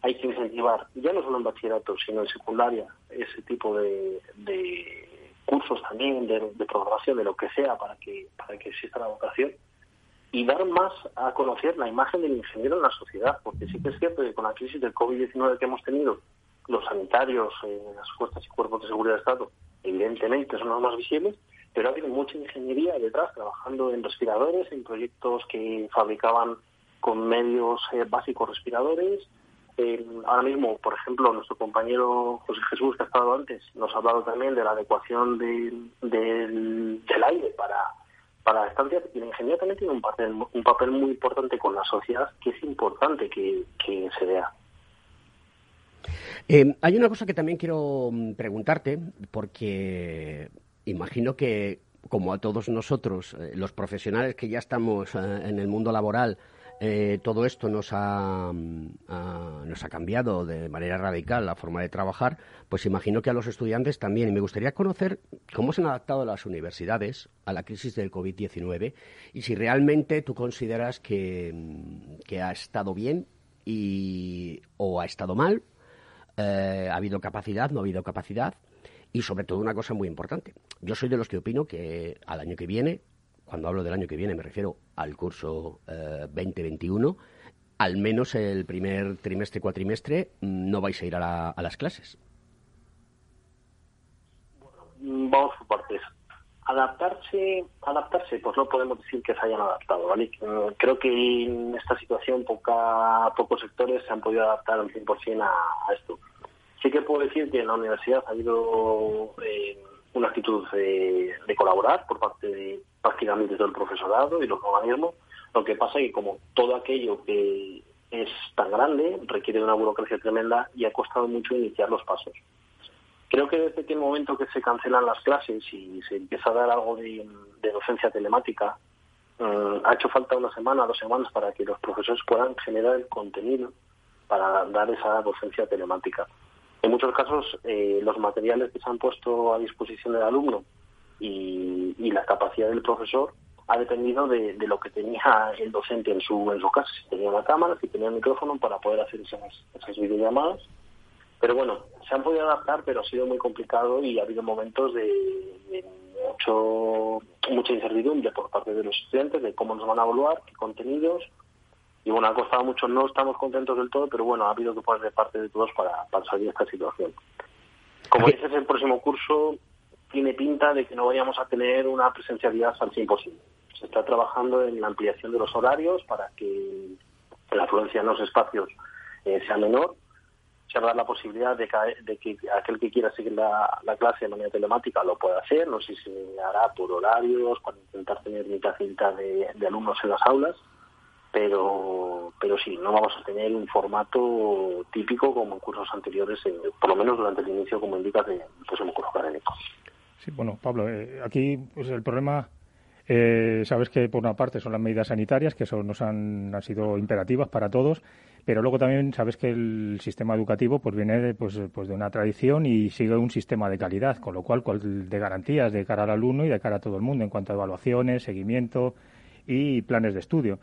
Hay que incentivar, ya no solo en bachillerato, sino en secundaria, ese tipo de, cursos también, de, programación, de lo que sea, para que, para que exista la vocación. Y dar más a conocer la imagen del ingeniero en la sociedad, porque sí que es cierto que con la crisis del COVID-19 que hemos tenido, los sanitarios, eh, las fuerzas y cuerpos de seguridad de Estado, evidentemente son los más visibles, pero ha habido mucha ingeniería detrás, trabajando en respiradores, en proyectos que fabricaban con medios eh, básicos respiradores. Ahora mismo, por ejemplo, nuestro compañero José Jesús, que ha estado antes, nos ha hablado también de la adecuación del, del, aire para, para estancias. Y la ingeniería también tiene un papel, un papel muy importante con la sociedad que es importante que, que se vea. Eh, hay una cosa que también quiero mm, preguntarte, porque imagino que, como a todos nosotros, eh, los profesionales que ya estamos eh, en el mundo laboral, todo esto nos ha, mm, nos ha cambiado de manera radical la forma de trabajar, pues imagino que a los estudiantes también. Y me gustaría conocer cómo se han adaptado las universidades a la crisis del COVID-19 y si realmente tú consideras que, mm, que ha estado bien y, o ha estado mal eh, ha habido capacidad, no ha habido capacidad. Y sobre todo una cosa muy importante. Yo soy de los que opino que al año que viene, cuando hablo del año que viene me refiero al curso 2021, eh, al menos el primer trimestre, cuatrimestre, no vais a ir a, las clases. vamos por partes. Adaptarse, adaptarse, pues no podemos decir que se hayan adaptado, ¿vale? Creo que en esta situación poca, pocos sectores se han podido adaptar al 100% a, a esto. Sí que puedo decir que en la universidad ha habido eh, una actitud de, colaborar por parte de prácticamente todo el profesorado y los organismos. Lo que pasa es que como todo aquello que es tan grande requiere de una burocracia tremenda y ha costado mucho iniciar los pasos. Creo que desde que el momento que se cancelan las clases y se empieza a dar algo de, docencia telemática, eh, ha hecho falta una semana, dos semanas para que los profesores puedan generar el contenido para dar esa docencia telemática. En muchos casos, eh, los materiales que se han puesto a disposición del alumno y, la capacidad del profesor ha dependido de, lo que tenía el docente en su, en su casa, si tenía una cámara, si tenía un micrófono para poder hacer esas, esas videollamadas. Pero bueno, se han podido adaptar, pero ha sido muy complicado y ha habido momentos de, de mucho, mucha incertidumbre por parte de los estudiantes de cómo nos van a evaluar, qué contenidos, y bueno, ha costado mucho, no estamos contentos del todo, pero bueno, ha habido que poner de parte de todos para, para salir de esta situación. Como dices, el próximo curso tiene pinta de que no vayamos a tener una presencialidad al 100%. Se está trabajando en la ampliación de los horarios para que la afluencia en los espacios eh, sea menor. Se habrá la posibilidad de que, aquel que quiera seguir la, clase de manera telemática lo pueda hacer. No sé si se hará por horarios, para intentar tener mitad y mitad de alumnos en las aulas pero pero sí, no vamos a tener un formato típico como en cursos anteriores, por lo menos durante el inicio, como indica, de pues, un curso académico. Sí, bueno, Pablo, eh, aquí pues el problema, eh, sabes que por una parte son las medidas sanitarias, que son, nos han, han sido imperativas para todos, pero luego también sabes que el sistema educativo pues viene pues, pues de una tradición y sigue un sistema de calidad, con lo cual de garantías de cara al alumno y de cara a todo el mundo en cuanto a evaluaciones, seguimiento y planes de estudio.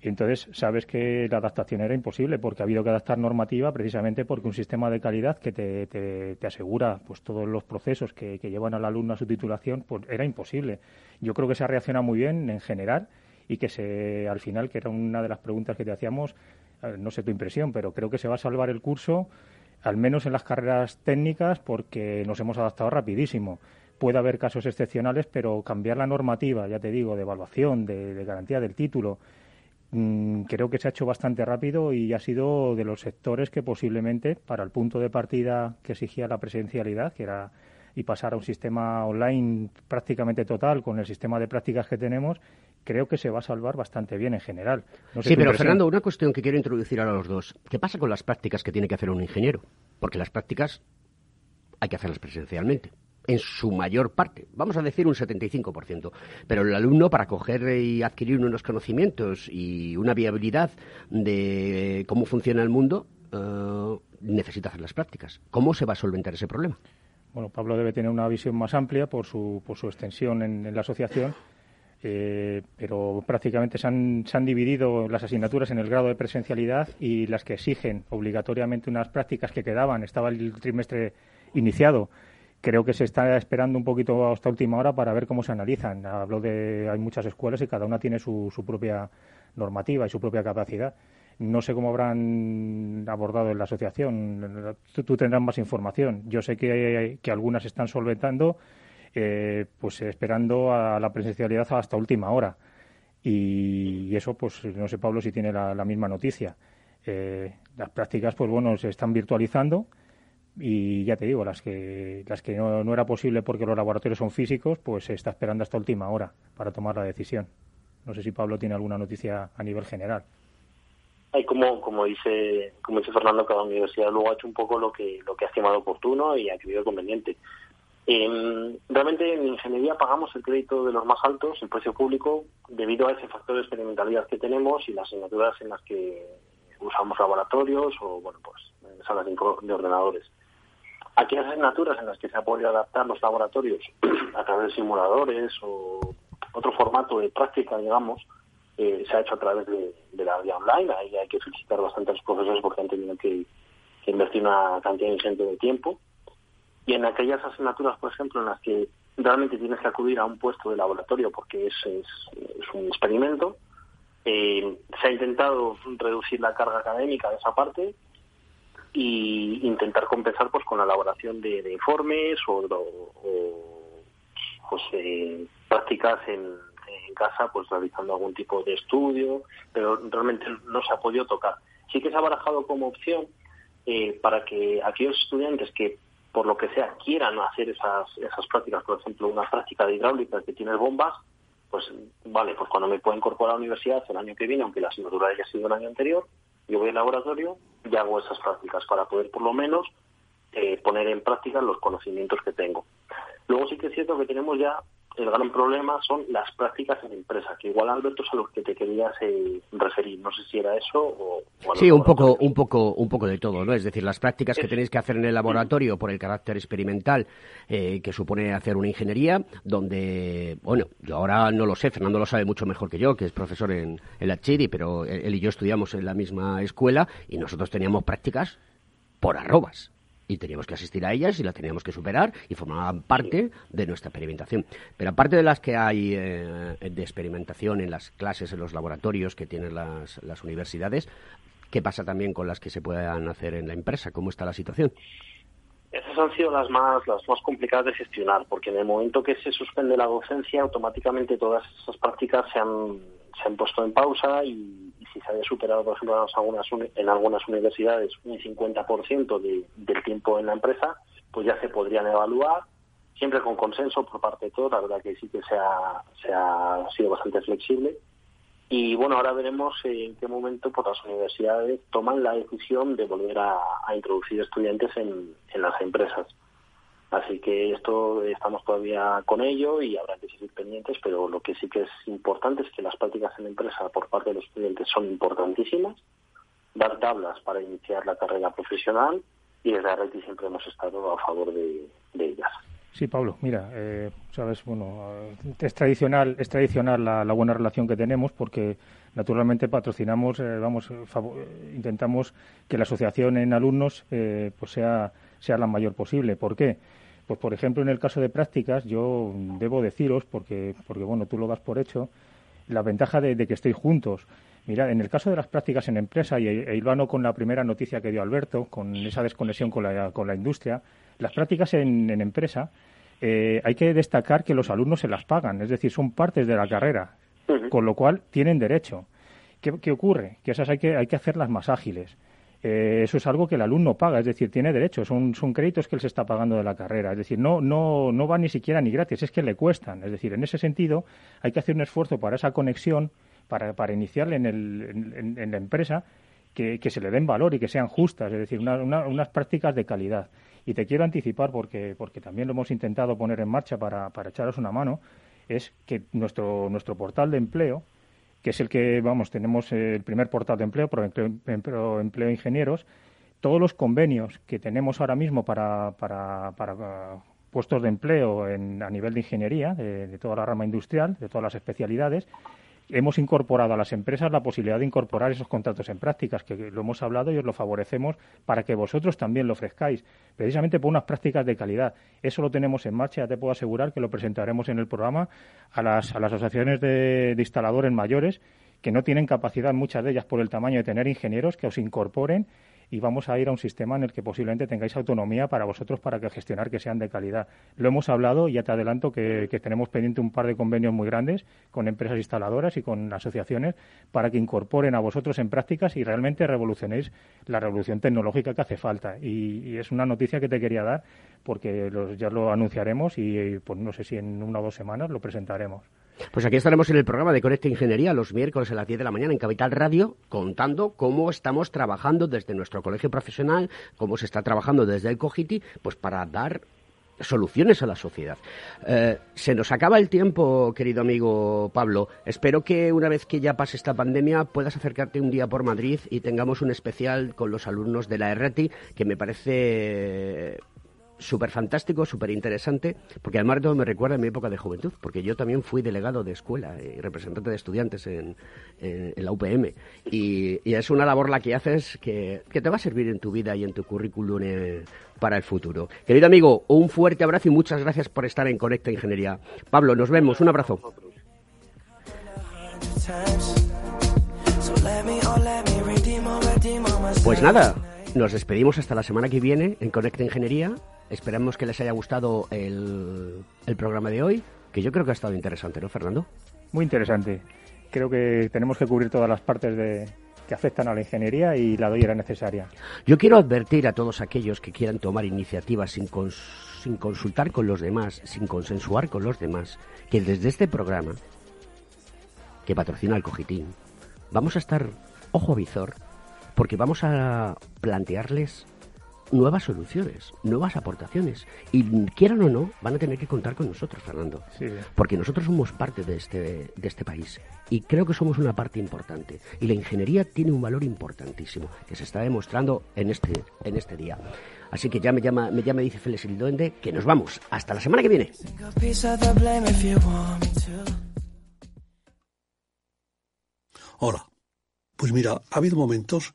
Entonces, sabes que la adaptación era imposible porque ha habido que adaptar normativa precisamente porque un sistema de calidad que te, te, asegura pues todos los procesos que, llevan al alumno a su titulación pues era imposible. Yo creo que se ha reaccionado muy bien en general y que se, al final, que era una de las preguntas que te hacíamos, eh, no sé tu impresión, pero creo que se va a salvar el curso, al menos en las carreras técnicas, porque nos hemos adaptado rapidísimo puede haber casos excepcionales, pero cambiar la normativa, ya te digo, de evaluación, de garantía del título, creo que se ha hecho bastante rápido y ha sido de los sectores que posiblemente, para el punto de partida que exigía la presencialidad, que era y pasar a un sistema online prácticamente total con el sistema de prácticas que tenemos, creo que se va a salvar bastante bien en general. sí, pero Fernando, una cuestión que quiero introducir ahora a los dos. ¿Qué pasa con las prácticas que tiene que hacer un ingeniero? Porque las prácticas hay que hacerlas presencialmente en su mayor parte, vamos a decir un 75%, pero el alumno para coger y adquirir unos conocimientos y una viabilidad de cómo funciona el mundo eh, necesita hacer las prácticas. ¿Cómo se va a solventar ese problema? Bueno, Pablo debe tener una visión más amplia por su, por su extensión en, la asociación, eh, pero prácticamente se han dividido las asignaturas en el grado de presencialidad y las que exigen obligatoriamente unas prácticas que quedaban. Estaba el trimestre iniciado. Creo que se está esperando un poquito hasta última hora para ver cómo se analizan. Hablo de hay muchas escuelas y cada una tiene su, su propia normativa y su propia capacidad. No sé cómo habrán abordado en la asociación. Tú, tendrás más información. Yo sé que, que algunas están solventando, eh, pues esperando a la presencialidad hasta última hora. Y, eso, pues no sé, Pablo, si tiene la, misma noticia. Eh, las prácticas, pues bueno, se están virtualizando y ya te digo, las que, las que no, no, era posible porque los laboratorios son físicos, pues se está esperando hasta última hora para tomar la decisión. No sé si Pablo tiene alguna noticia a nivel general. Hay como como dice como dice Fernando cada universidad luego ha hecho un poco lo que lo que ha estimado oportuno y ha creído conveniente. Eh, realmente en ingeniería pagamos el crédito de los más altos el precio público debido a ese factor de experimentalidad que tenemos y las asignaturas en las que usamos laboratorios o bueno pues salas de ordenadores aquellas asignaturas en las que se ha podido adaptar los laboratorios a través de simuladores o otro formato de práctica digamos eh, se ha hecho a través de, la vía online. Ahí hay que felicitar bastante a los profesores porque han tenido que, invertir una cantidad ingente de tiempo. Y en aquellas asignaturas, por ejemplo, en las que realmente tienes que acudir a un puesto de laboratorio porque es, es, un experimento, eh, se ha intentado reducir la carga académica de esa parte y intentar compensar pues con la elaboración de, informes o, pues, eh, prácticas en, casa pues realizando algún tipo de estudio, pero realmente no se ha podido tocar. Sí que se ha barajado como opción eh, para que aquellos estudiantes que por lo que sea quieran hacer esas, esas prácticas, por ejemplo, una práctica de hidráulica que tiene bombas, pues vale, pues cuando me puedo incorporar a la universidad el año que viene, aunque la asignatura haya sido el año anterior, yo voy al laboratorio y hago esas prácticas para poder por lo menos eh, poner en práctica los conocimientos que tengo. Luego sí que es cierto que tenemos ya el gran problema son las prácticas en empresa, que igual Alberto es a los que te querías eh, referir. No sé si era eso o... sí, un poco, un poco, un poco de todo, ¿no? Es decir, las prácticas que tenéis que hacer en el laboratorio por el carácter experimental eh, que supone hacer una ingeniería, donde, bueno, yo ahora no lo sé, Fernando lo sabe mucho mejor que yo, que es profesor en, en la Chiri, pero él y yo estudiamos en la misma escuela y nosotros teníamos prácticas por arrobas y teníamos que asistir a ellas y las teníamos que superar y formaban parte de nuestra experimentación. Pero aparte de las que hay eh, de experimentación en las clases, en los laboratorios que tienen las, las universidades, ¿qué pasa también con las que se puedan hacer en la empresa? ¿Cómo está la situación? Esas han sido las más, las más complicadas de gestionar, porque en el momento que se suspende la docencia, automáticamente todas esas prácticas se han, se han puesto en pausa y si se había superado, por ejemplo, en algunas, en algunas universidades un 50% de, del tiempo en la empresa, pues ya se podrían evaluar, siempre con consenso por parte de todos, la verdad que sí que se ha, sido bastante flexible. Y bueno, ahora veremos en qué momento pues, las universidades toman la decisión de volver a, introducir estudiantes en las empresas. Así que esto estamos todavía con ello y habrá que seguir pendientes, pero lo que sí que es importante es que las prácticas en empresa por parte de los estudiantes son importantísimas, dar tablas para iniciar la carrera profesional y desde RETI siempre hemos estado a favor de, ellas. Sí, Pablo, mira, eh, sabes, bueno, eh, es tradicional, es tradicional la, buena relación que tenemos porque naturalmente patrocinamos, eh, vamos, intentamos que la asociación en alumnos pues sea sea la mayor posible. ¿Por qué? Pues, por ejemplo, en el caso de prácticas, yo debo deciros, porque, porque bueno, tú lo das por hecho, la ventaja de, que estéis juntos. Mira, en el caso de las prácticas en empresa, y e hilvano con la primera noticia que dio Alberto, con esa desconexión con la, con la industria, las prácticas en, empresa, eh, hay que destacar que los alumnos se las pagan, es decir, son partes de la carrera, con lo cual tienen derecho. ¿Qué, ocurre? Que esas hay que, hay que hacerlas más ágiles. Eh, eso es algo que el alumno paga, es decir, tiene derecho, son, son créditos que él se está pagando de la carrera, es decir, no, no, no va ni siquiera ni gratis, es que le cuestan, es decir, en ese sentido hay que hacer un esfuerzo para esa conexión, para, para iniciarle en, el, en, la empresa, que, que, se le den valor y que sean justas, es decir, unas prácticas de calidad. Y te quiero anticipar, porque, porque también lo hemos intentado poner en marcha para, para echaros una mano, es que nuestro, nuestro portal de empleo, que es el que, vamos, tenemos el primer portal de empleo, pero empleo, ingenieros, todos los convenios que tenemos ahora mismo para, para, para uh, puestos de empleo en, a nivel de ingeniería, de, toda la rama industrial, de todas las especialidades, hemos incorporado a las empresas la posibilidad de incorporar esos contratos en prácticas, que lo hemos hablado y os lo favorecemos para que vosotros también lo ofrezcáis, precisamente por unas prácticas de calidad. Eso lo tenemos en marcha, ya te puedo asegurar que lo presentaremos en el programa a las, a las asociaciones de, de instaladores mayores que no tienen capacidad, muchas de ellas por el tamaño de tener ingenieros, que os incorporen y vamos a ir a un sistema en el que posiblemente tengáis autonomía para vosotros para que gestionar que sean de calidad. Lo hemos hablado y ya te adelanto que, tenemos pendiente un par de convenios muy grandes con empresas instaladoras y con asociaciones para que incorporen a vosotros en prácticas y realmente revolucionéis la revolución tecnológica que hace falta. Y, es una noticia que te quería dar porque ya lo anunciaremos y, pues no sé si en una o dos semanas lo presentaremos. Pues aquí estaremos en el programa de Conecta Ingeniería los miércoles a las 10 de la mañana en Capital Radio, contando cómo estamos trabajando desde nuestro colegio profesional, cómo se está trabajando desde el COGITI, pues para dar soluciones a la sociedad. Eh, se nos acaba el tiempo, querido amigo Pablo. Espero que una vez que ya pase esta pandemia puedas acercarte un día por Madrid y tengamos un especial con los alumnos de la ERRATI, que me parece súper fantástico, súper interesante, porque además todo me recuerda a mi época de juventud, porque yo también fui delegado de escuela y representante de estudiantes en, la UPM. Y, es una labor la que haces que, te va a servir en tu vida y en tu currículum eh, para el futuro. Querido amigo, un fuerte abrazo y muchas gracias por estar en Conecta Ingeniería. Pablo, nos vemos, un abrazo. Pues nada, nos despedimos hasta la semana que viene en Conecta Ingeniería. Esperamos que les haya gustado el, programa de hoy, que yo creo que ha estado interesante, ¿no, Fernando? Muy interesante. Creo que tenemos que cubrir todas las partes de, que afectan a la ingeniería y la doy era necesaria. Yo quiero advertir a todos aquellos que quieran tomar iniciativas sin, sin consultar con los demás, sin consensuar con los demás, que desde este programa, que patrocina el Cogitín, vamos a estar ojo a visor porque vamos a plantearles nuevas soluciones, nuevas aportaciones. Y quieran o no, van a tener que contar con nosotros, Fernando. Porque nosotros somos parte de este, de este país. Y creo que somos una parte importante. Y la ingeniería tiene un valor importantísimo, que se está demostrando en este, en este día. Así que ya me llama, me, llama, dice Félix el Duende, que nos vamos. Hasta la semana que viene. Hola. Pues mira, ha habido momentos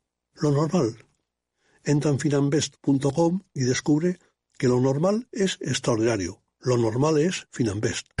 lo normal. Entra en finambest.com y descubre que lo normal es extraordinario. Lo normal es Finambest.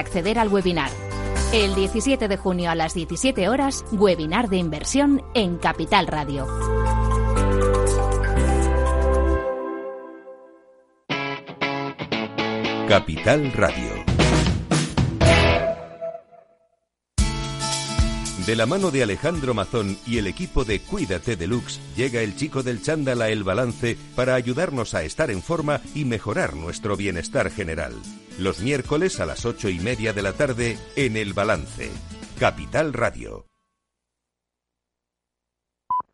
acceder al webinar. El 17 de junio a las 17 horas, webinar de inversión en Capital Radio. Capital Radio De la mano de Alejandro Mazón y el equipo de Cuídate Deluxe, llega el chico del chándal a El Balance para ayudarnos a estar en forma y mejorar nuestro bienestar general. Los miércoles a las ocho y media de la tarde en El Balance. Capital Radio.